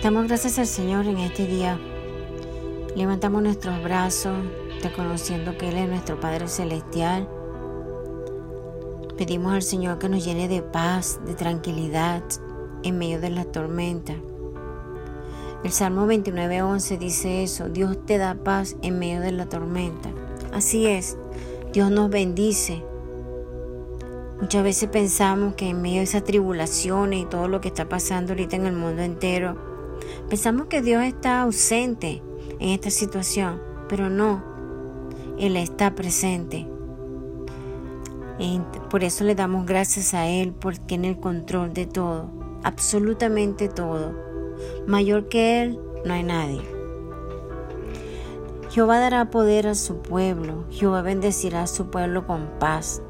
Damos gracias al Señor en este día. Levantamos nuestros brazos, reconociendo que Él es nuestro Padre Celestial. Pedimos al Señor que nos llene de paz, de tranquilidad en medio de la tormenta. El Salmo 29.11 dice eso, Dios te da paz en medio de la tormenta. Así es, Dios nos bendice. Muchas veces pensamos que en medio de esas tribulaciones y todo lo que está pasando ahorita en el mundo entero, pensamos que Dios está ausente en esta situación, pero no, Él está presente. por eso le damos gracias a Él porque tiene el control de todo, absolutamente todo. Mayor que Él no hay nadie. Jehová dará poder a su pueblo, Jehová bendecirá a su pueblo con paz.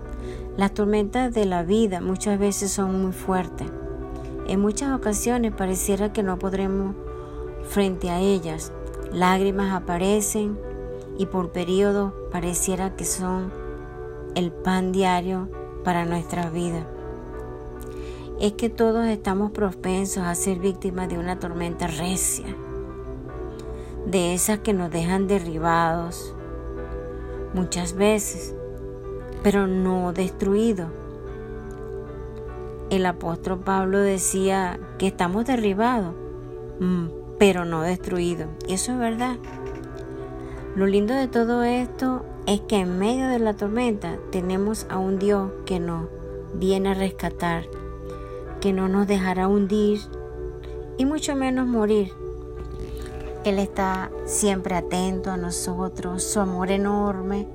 Las tormentas de la vida muchas veces son muy fuertes. En muchas ocasiones pareciera que no podremos frente a ellas. Lágrimas aparecen y por periodo pareciera que son el pan diario para nuestra vida. Es que todos estamos propensos a ser víctimas de una tormenta recia de esas que nos dejan derribados muchas veces, pero no destruidos. El apóstol Pablo decía que estamos derribados, mm, pero no destruidos. Y eso es verdad. Lo lindo de todo esto es que en medio de la tormenta tenemos a un Dios que nos viene a rescatar, que no nos dejará hundir y mucho menos morir él está siempre atento a nosotros, su amor enorme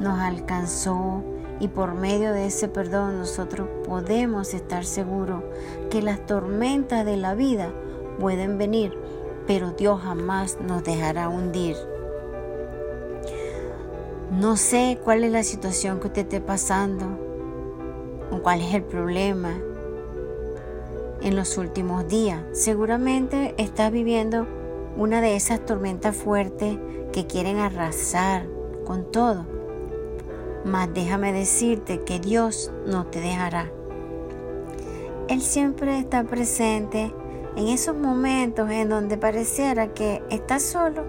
nos alcanzó y por medio de ese perdón nosotros podemos estar seguros que las tormentas de la vida pueden venir, pero Dios jamás nos dejará hundir. No sé cuál es la situación que usted esté pasando o cuál es el problema en los últimos días. Seguramente está viviendo una de esas tormentas fuertes que quieren arrasar con todo. Mas déjame decirte que Dios no te dejará. Él siempre está presente en esos momentos en donde pareciera que estás solo.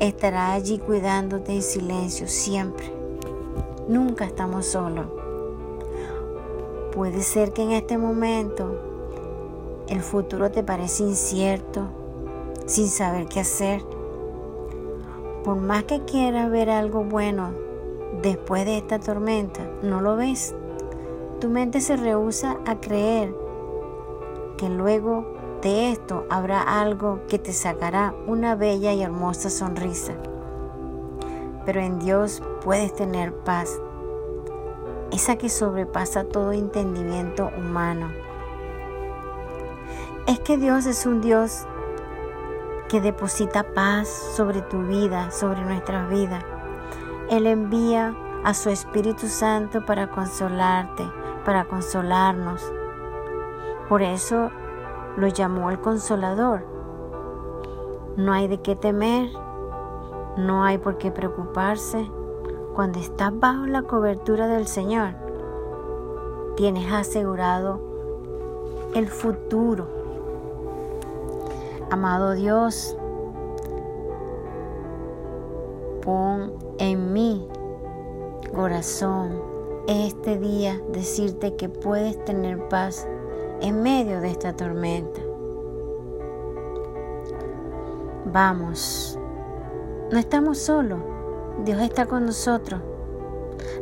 Estará allí cuidándote en silencio siempre. Nunca estamos solos. Puede ser que en este momento el futuro te parece incierto, sin saber qué hacer. Por más que quieras ver algo bueno después de esta tormenta, no lo ves. Tu mente se rehúsa a creer que luego de esto habrá algo que te sacará una bella y hermosa sonrisa. Pero en Dios puedes tener paz, esa que sobrepasa todo entendimiento humano es que Dios es un Dios que deposita paz sobre tu vida, sobre nuestras vidas. Él envía a su Espíritu Santo para consolarte, para consolarnos. Por eso lo llamó el consolador. No hay de qué temer, no hay por qué preocuparse. Cuando estás bajo la cobertura del Señor, tienes asegurado el futuro Amado Dios, pon en mi corazón este día decirte que puedes tener paz en medio de esta tormenta. Vamos, no estamos solos, Dios está con nosotros.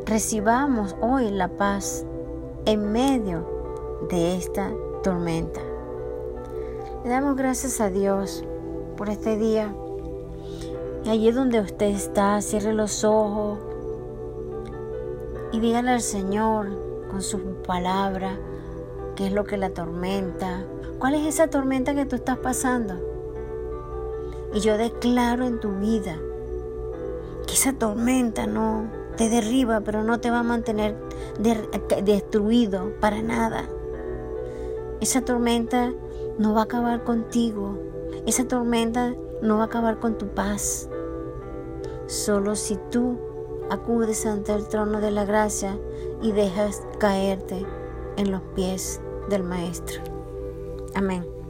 Recibamos hoy la paz en medio de esta tormenta. Le damos gracias a Dios por este día. Y allí donde usted está, cierre los ojos y dígale al Señor con su palabra qué es lo que la tormenta, cuál es esa tormenta que tú estás pasando. Y yo declaro en tu vida que esa tormenta no te derriba, pero no te va a mantener destruido para nada. Esa tormenta no va a acabar contigo. Esa tormenta no va a acabar con tu paz. Solo si tú acudes ante el trono de la gracia y dejas caerte en los pies del Maestro. Amén.